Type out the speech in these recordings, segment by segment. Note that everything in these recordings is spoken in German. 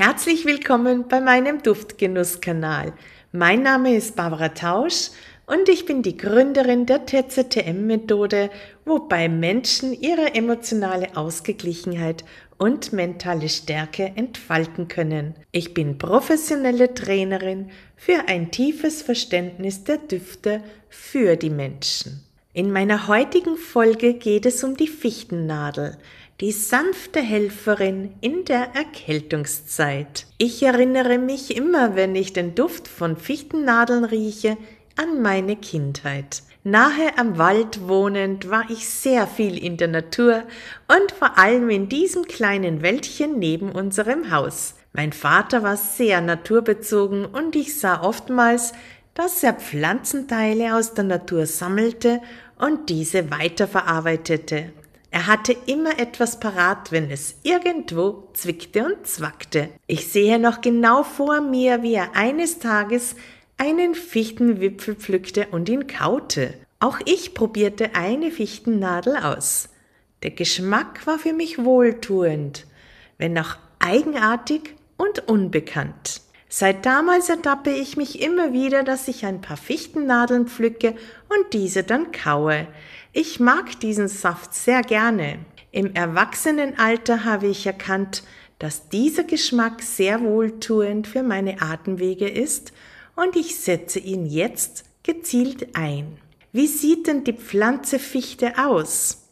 Herzlich willkommen bei meinem Duftgenusskanal. Mein Name ist Barbara Tausch und ich bin die Gründerin der TZTM-Methode, wobei Menschen ihre emotionale Ausgeglichenheit und mentale Stärke entfalten können. Ich bin professionelle Trainerin für ein tiefes Verständnis der Düfte für die Menschen. In meiner heutigen Folge geht es um die Fichtennadel die sanfte Helferin in der Erkältungszeit. Ich erinnere mich immer, wenn ich den Duft von Fichtennadeln rieche, an meine Kindheit. Nahe am Wald wohnend war ich sehr viel in der Natur und vor allem in diesem kleinen Wäldchen neben unserem Haus. Mein Vater war sehr naturbezogen und ich sah oftmals, dass er Pflanzenteile aus der Natur sammelte und diese weiterverarbeitete. Er hatte immer etwas parat, wenn es irgendwo zwickte und zwackte. Ich sehe noch genau vor mir, wie er eines Tages einen Fichtenwipfel pflückte und ihn kaute. Auch ich probierte eine Fichtennadel aus. Der Geschmack war für mich wohltuend, wenn auch eigenartig und unbekannt. Seit damals ertappe ich mich immer wieder, dass ich ein paar Fichtennadeln pflücke und diese dann kaue. Ich mag diesen Saft sehr gerne. Im Erwachsenenalter habe ich erkannt, dass dieser Geschmack sehr wohltuend für meine Atemwege ist und ich setze ihn jetzt gezielt ein. Wie sieht denn die Pflanze Fichte aus?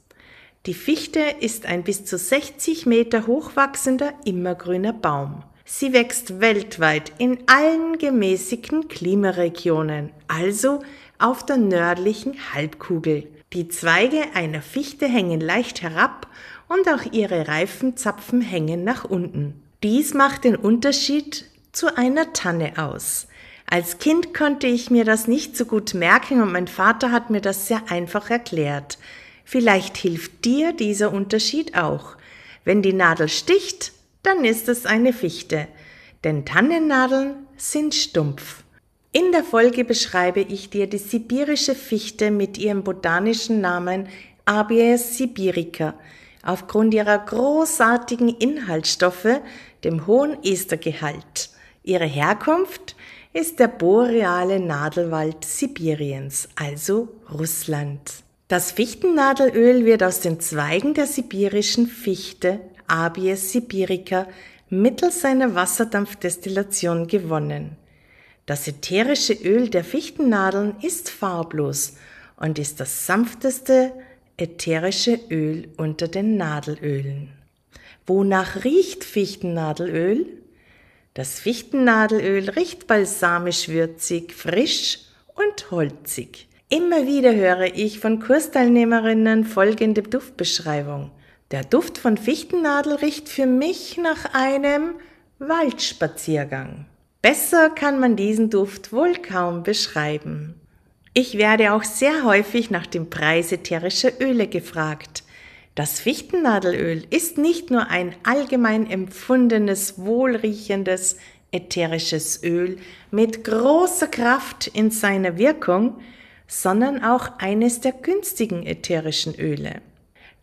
Die Fichte ist ein bis zu 60 Meter hochwachsender immergrüner Baum. Sie wächst weltweit in allen gemäßigten Klimaregionen, also auf der nördlichen Halbkugel. Die Zweige einer Fichte hängen leicht herab und auch ihre Reifenzapfen hängen nach unten. Dies macht den Unterschied zu einer Tanne aus. Als Kind konnte ich mir das nicht so gut merken und mein Vater hat mir das sehr einfach erklärt. Vielleicht hilft dir dieser Unterschied auch. Wenn die Nadel sticht, dann ist es eine Fichte, denn Tannennadeln sind stumpf. In der Folge beschreibe ich dir die sibirische Fichte mit ihrem botanischen Namen Abies sibirica aufgrund ihrer großartigen Inhaltsstoffe, dem hohen Estergehalt. Ihre Herkunft ist der boreale Nadelwald Sibiriens, also Russland. Das Fichtennadelöl wird aus den Zweigen der sibirischen Fichte Abies sibirica mittels einer Wasserdampfdestillation gewonnen. Das ätherische Öl der Fichtennadeln ist farblos und ist das sanfteste ätherische Öl unter den Nadelölen. Wonach riecht Fichtennadelöl? Das Fichtennadelöl riecht balsamisch würzig, frisch und holzig. Immer wieder höre ich von Kursteilnehmerinnen folgende Duftbeschreibung. Der Duft von Fichtennadel riecht für mich nach einem Waldspaziergang. Besser kann man diesen Duft wohl kaum beschreiben. Ich werde auch sehr häufig nach dem Preis ätherischer Öle gefragt. Das Fichtennadelöl ist nicht nur ein allgemein empfundenes, wohlriechendes ätherisches Öl mit großer Kraft in seiner Wirkung, sondern auch eines der günstigen ätherischen Öle.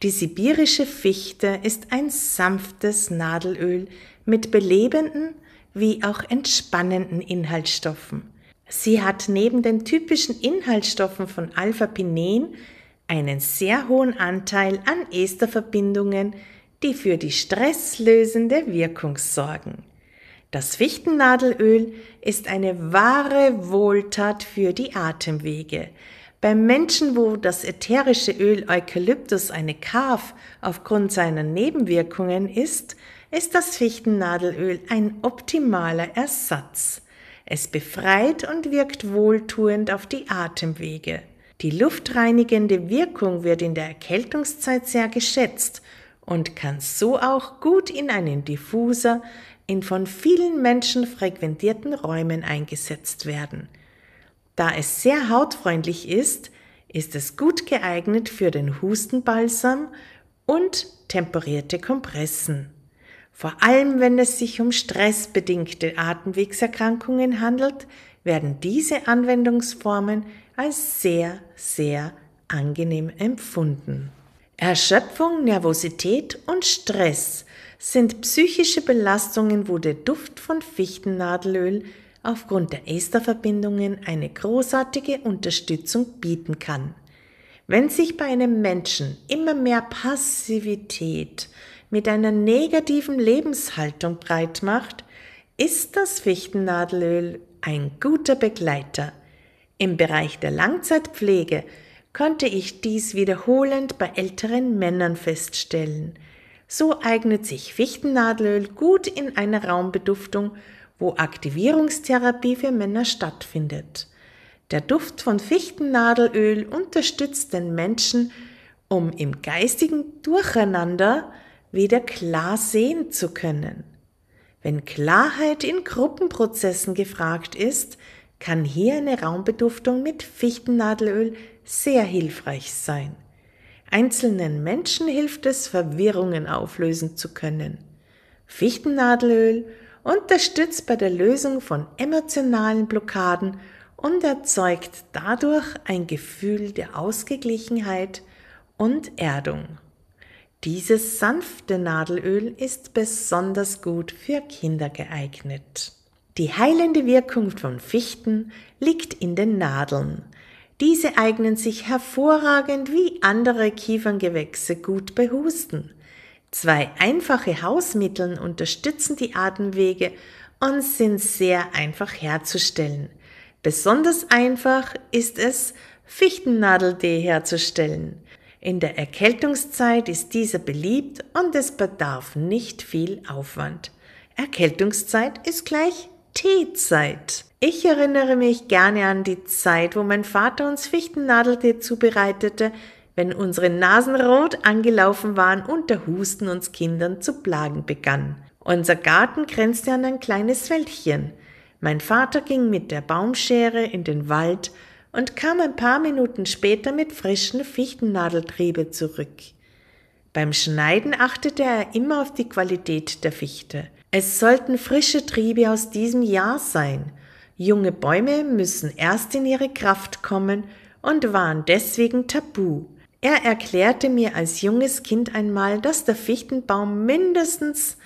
Die sibirische Fichte ist ein sanftes Nadelöl mit belebenden, wie auch entspannenden Inhaltsstoffen. Sie hat neben den typischen Inhaltsstoffen von Alpha-Pinen einen sehr hohen Anteil an Esterverbindungen, die für die stresslösende Wirkung sorgen. Das Fichtennadelöl ist eine wahre Wohltat für die Atemwege. Beim Menschen, wo das ätherische Öl Eukalyptus eine Kaf aufgrund seiner Nebenwirkungen ist, ist das Fichtennadelöl ein optimaler Ersatz. Es befreit und wirkt wohltuend auf die Atemwege. Die luftreinigende Wirkung wird in der Erkältungszeit sehr geschätzt und kann so auch gut in einen Diffuser in von vielen Menschen frequentierten Räumen eingesetzt werden. Da es sehr hautfreundlich ist, ist es gut geeignet für den Hustenbalsam und temperierte Kompressen. Vor allem wenn es sich um stressbedingte Atemwegserkrankungen handelt, werden diese Anwendungsformen als sehr, sehr angenehm empfunden. Erschöpfung, Nervosität und Stress sind psychische Belastungen, wo der Duft von Fichtennadelöl aufgrund der Esterverbindungen eine großartige Unterstützung bieten kann. Wenn sich bei einem Menschen immer mehr Passivität mit einer negativen Lebenshaltung breit macht, ist das Fichtennadelöl ein guter Begleiter. Im Bereich der Langzeitpflege konnte ich dies wiederholend bei älteren Männern feststellen. So eignet sich Fichtennadelöl gut in einer Raumbeduftung, wo Aktivierungstherapie für Männer stattfindet. Der Duft von Fichtennadelöl unterstützt den Menschen, um im geistigen Durcheinander wieder klar sehen zu können. Wenn Klarheit in Gruppenprozessen gefragt ist, kann hier eine Raumbeduftung mit Fichtennadelöl sehr hilfreich sein. Einzelnen Menschen hilft es, Verwirrungen auflösen zu können. Fichtennadelöl unterstützt bei der Lösung von emotionalen Blockaden und erzeugt dadurch ein Gefühl der Ausgeglichenheit und Erdung. Dieses sanfte Nadelöl ist besonders gut für Kinder geeignet. Die heilende Wirkung von Fichten liegt in den Nadeln. Diese eignen sich hervorragend wie andere Kieferngewächse gut bei Husten. Zwei einfache Hausmittel unterstützen die Atemwege und sind sehr einfach herzustellen. Besonders einfach ist es, Fichtennadeltee herzustellen. In der Erkältungszeit ist dieser beliebt und es bedarf nicht viel Aufwand. Erkältungszeit ist gleich Teezeit. Ich erinnere mich gerne an die Zeit, wo mein Vater uns Fichtennadeltee zubereitete, wenn unsere Nasen rot angelaufen waren und der Husten uns Kindern zu plagen begann. Unser Garten grenzte an ein kleines Wäldchen. Mein Vater ging mit der Baumschere in den Wald und kam ein paar Minuten später mit frischen Fichtennadeltriebe zurück. Beim Schneiden achtete er immer auf die Qualität der Fichte. Es sollten frische Triebe aus diesem Jahr sein. Junge Bäume müssen erst in ihre Kraft kommen und waren deswegen tabu. Er erklärte mir als junges Kind einmal, dass der Fichtenbaum mindestens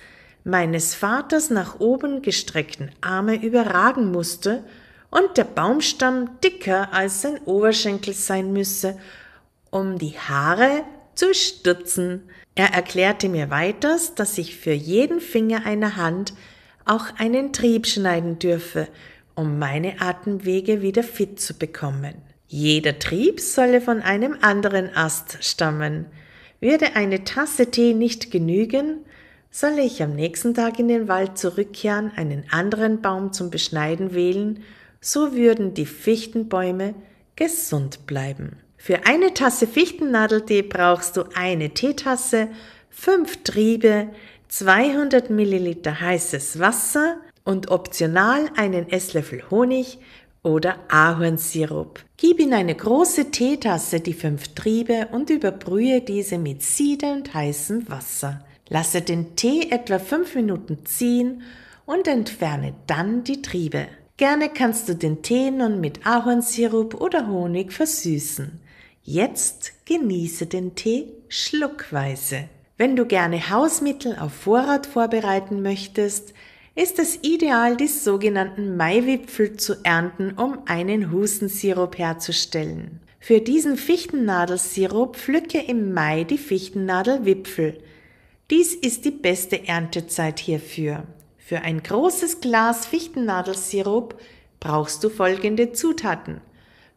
meines Vaters nach oben gestreckten Arme überragen musste und der Baumstamm dicker als sein Oberschenkel sein müsse, um die Haare zu stutzen. Er erklärte mir weiters, dass ich für jeden Finger einer Hand auch einen Trieb schneiden dürfe, um meine Atemwege wieder fit zu bekommen. Jeder Trieb solle von einem anderen Ast stammen. Würde eine Tasse Tee nicht genügen, solle ich am nächsten Tag in den Wald zurückkehren, einen anderen Baum zum Beschneiden wählen, so würden die Fichtenbäume gesund bleiben. Für eine Tasse Fichtennadeltee brauchst du eine Teetasse, fünf Triebe, 200 Milliliter heißes Wasser und optional einen Esslöffel Honig oder Ahornsirup. Gib in eine große Teetasse die fünf Triebe und überbrühe diese mit siedend heißem Wasser. Lasse den Tee etwa fünf Minuten ziehen und entferne dann die Triebe. Gerne kannst du den Tee nun mit Ahornsirup oder Honig versüßen. Jetzt genieße den Tee schluckweise. Wenn du gerne Hausmittel auf Vorrat vorbereiten möchtest, ist es ideal, die sogenannten Maiwipfel zu ernten, um einen Hustensirup herzustellen. Für diesen Fichtennadelsirup pflücke im Mai die Fichtennadelwipfel. Dies ist die beste Erntezeit hierfür. Für ein großes Glas Fichtennadelsirup brauchst du folgende Zutaten.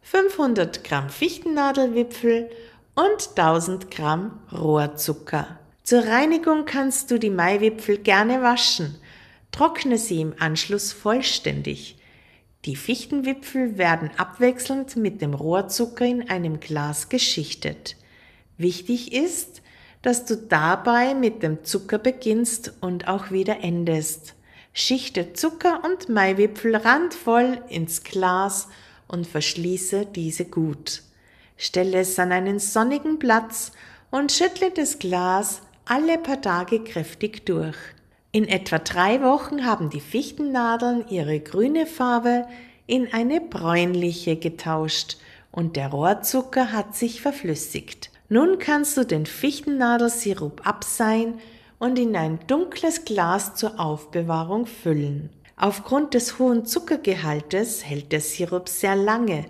500 Gramm Fichtennadelwipfel und 1000 Gramm Rohrzucker. Zur Reinigung kannst du die Maiwipfel gerne waschen. Trockne sie im Anschluss vollständig. Die Fichtenwipfel werden abwechselnd mit dem Rohrzucker in einem Glas geschichtet. Wichtig ist, dass du dabei mit dem Zucker beginnst und auch wieder endest. Schichte Zucker und Maiwipfel randvoll ins Glas und verschließe diese gut. Stelle es an einen sonnigen Platz und schüttle das Glas alle paar Tage kräftig durch. In etwa drei Wochen haben die Fichtennadeln ihre grüne Farbe in eine bräunliche getauscht und der Rohrzucker hat sich verflüssigt. Nun kannst du den Fichtennadelsirup abseihen und in ein dunkles Glas zur Aufbewahrung füllen. Aufgrund des hohen Zuckergehaltes hält der Sirup sehr lange,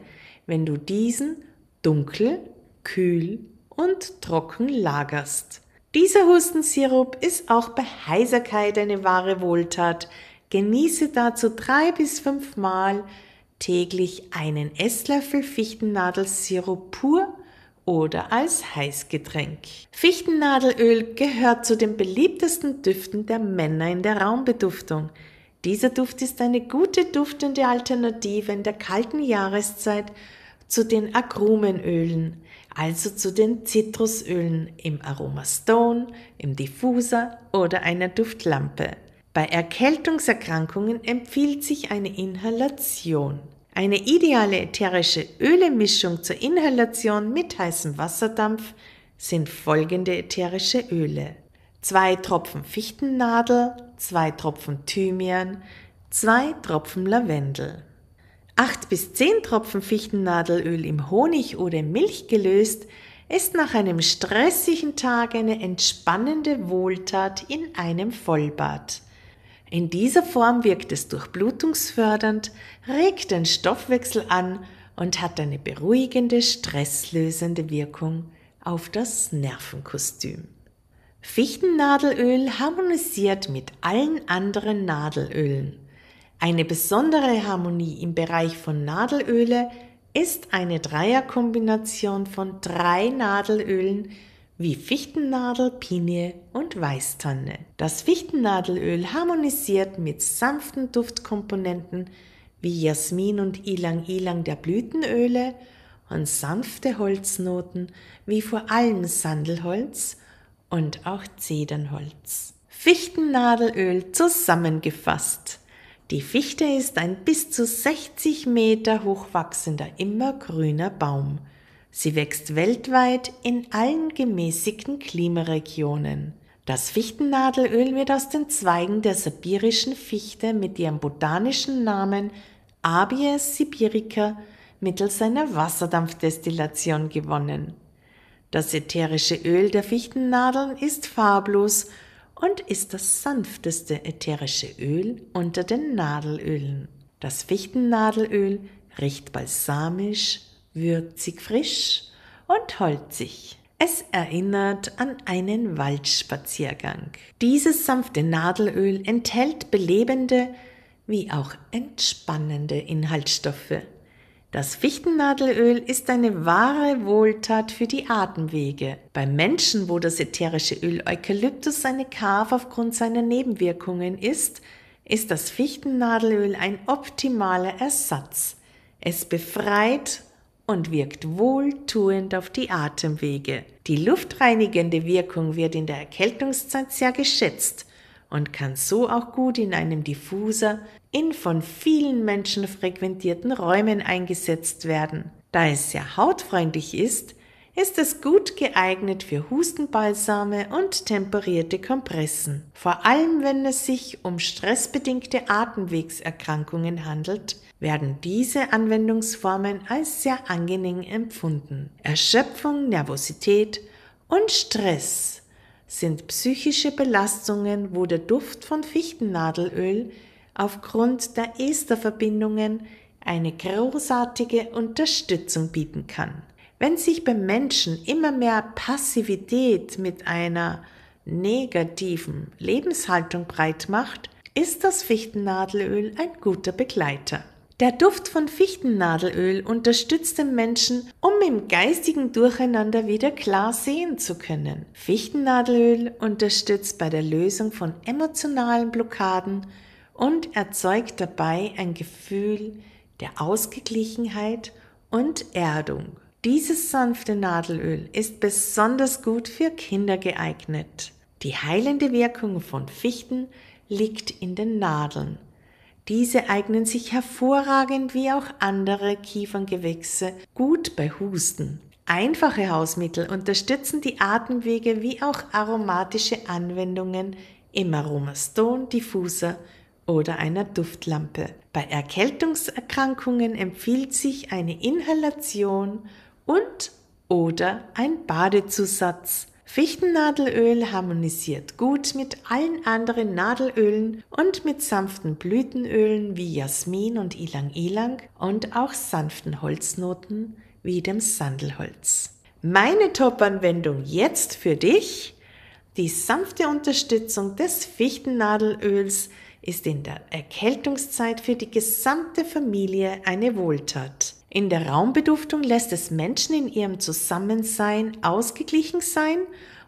wenn du diesen dunkel, kühl und trocken lagerst. Dieser Hustensirup ist auch bei Heiserkeit eine wahre Wohltat. Genieße dazu drei bis fünf Mal täglich einen Esslöffel Fichtennadelsirup pur oder als Heißgetränk. Fichtennadelöl gehört zu den beliebtesten Düften der Männer in der Raumbeduftung. Dieser Duft ist eine gute duftende Alternative in der kalten Jahreszeit zu den Agrumenölen, also zu den Zitrusölen im Aromastone, im Diffuser oder einer Duftlampe. Bei Erkältungserkrankungen empfiehlt sich eine Inhalation. Eine ideale ätherische Ölemischung zur Inhalation mit heißem Wasserdampf sind folgende ätherische Öle zwei Tropfen Fichtennadel, zwei Tropfen Thymian, zwei Tropfen Lavendel. Acht bis zehn Tropfen Fichtennadelöl im Honig oder Milch gelöst ist nach einem stressigen Tag eine entspannende Wohltat in einem Vollbad. In dieser Form wirkt es durchblutungsfördernd, regt den Stoffwechsel an und hat eine beruhigende, stresslösende Wirkung auf das Nervenkostüm. Fichtennadelöl harmonisiert mit allen anderen Nadelölen. Eine besondere Harmonie im Bereich von Nadelöle ist eine Dreierkombination von drei Nadelölen wie Fichtennadel, Pinie und Weißtanne. Das Fichtennadelöl harmonisiert mit sanften Duftkomponenten wie Jasmin und Ilang Ilang der Blütenöle und sanfte Holznoten wie vor allem Sandelholz und auch Zedernholz. Fichtennadelöl zusammengefasst. Die Fichte ist ein bis zu 60 Meter hochwachsender immergrüner Baum. Sie wächst weltweit in allen gemäßigten Klimaregionen. Das Fichtennadelöl wird aus den Zweigen der sibirischen Fichte mit ihrem botanischen Namen Abies sibirica mittels einer Wasserdampfdestillation gewonnen. Das ätherische Öl der Fichtennadeln ist farblos und ist das sanfteste ätherische Öl unter den Nadelölen. Das Fichtennadelöl riecht balsamisch, würzig frisch und holzig. Es erinnert an einen Waldspaziergang. Dieses sanfte Nadelöl enthält belebende wie auch entspannende Inhaltsstoffe. Das Fichtennadelöl ist eine wahre Wohltat für die Atemwege. Beim Menschen, wo das ätherische Öl Eukalyptus eine Kaf aufgrund seiner Nebenwirkungen ist, ist das Fichtennadelöl ein optimaler Ersatz. Es befreit und wirkt wohltuend auf die Atemwege. Die luftreinigende Wirkung wird in der Erkältungszeit sehr geschätzt und kann so auch gut in einem Diffuser in von vielen Menschen frequentierten Räumen eingesetzt werden. Da es sehr hautfreundlich ist, ist es gut geeignet für Hustenbalsame und temperierte Kompressen. Vor allem wenn es sich um stressbedingte Atemwegserkrankungen handelt, werden diese Anwendungsformen als sehr angenehm empfunden. Erschöpfung, Nervosität und Stress sind psychische Belastungen, wo der Duft von Fichtennadelöl aufgrund der Esterverbindungen eine großartige Unterstützung bieten kann. Wenn sich beim Menschen immer mehr Passivität mit einer negativen Lebenshaltung breit macht, ist das Fichtennadelöl ein guter Begleiter. Der Duft von Fichtennadelöl unterstützt den Menschen, um im geistigen Durcheinander wieder klar sehen zu können. Fichtennadelöl unterstützt bei der Lösung von emotionalen Blockaden und erzeugt dabei ein Gefühl der Ausgeglichenheit und Erdung. Dieses sanfte Nadelöl ist besonders gut für Kinder geeignet. Die heilende Wirkung von Fichten liegt in den Nadeln. Diese eignen sich hervorragend wie auch andere Kieferngewächse gut bei Husten. Einfache Hausmittel unterstützen die Atemwege wie auch aromatische Anwendungen im Aromastone Diffuser oder einer Duftlampe. Bei Erkältungserkrankungen empfiehlt sich eine Inhalation und oder ein Badezusatz. Fichtennadelöl harmonisiert gut mit allen anderen Nadelölen und mit sanften Blütenölen wie Jasmin und Ilang-Ilang und auch sanften Holznoten wie dem Sandelholz. Meine Top-Anwendung jetzt für dich. Die sanfte Unterstützung des Fichtennadelöls ist in der Erkältungszeit für die gesamte Familie eine Wohltat. In der Raumbeduftung lässt es Menschen in ihrem Zusammensein ausgeglichen sein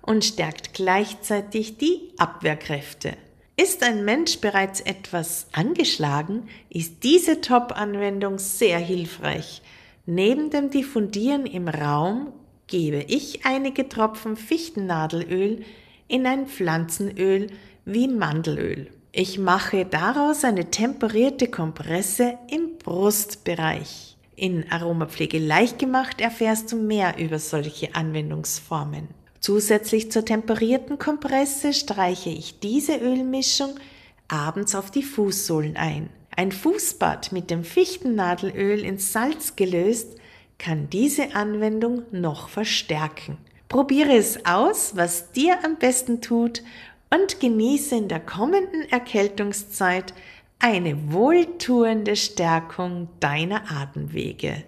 und stärkt gleichzeitig die Abwehrkräfte. Ist ein Mensch bereits etwas angeschlagen, ist diese Top-Anwendung sehr hilfreich. Neben dem Diffundieren im Raum gebe ich einige Tropfen Fichtennadelöl in ein Pflanzenöl wie Mandelöl. Ich mache daraus eine temperierte Kompresse im Brustbereich. In Aromapflege leicht gemacht erfährst du mehr über solche Anwendungsformen. Zusätzlich zur temperierten Kompresse streiche ich diese Ölmischung abends auf die Fußsohlen ein. Ein Fußbad mit dem Fichtennadelöl ins Salz gelöst kann diese Anwendung noch verstärken. Probiere es aus, was dir am besten tut und genieße in der kommenden Erkältungszeit eine wohltuende Stärkung deiner Atemwege.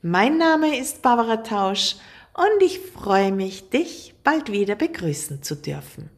Mein Name ist Barbara Tausch und ich freue mich, dich bald wieder begrüßen zu dürfen.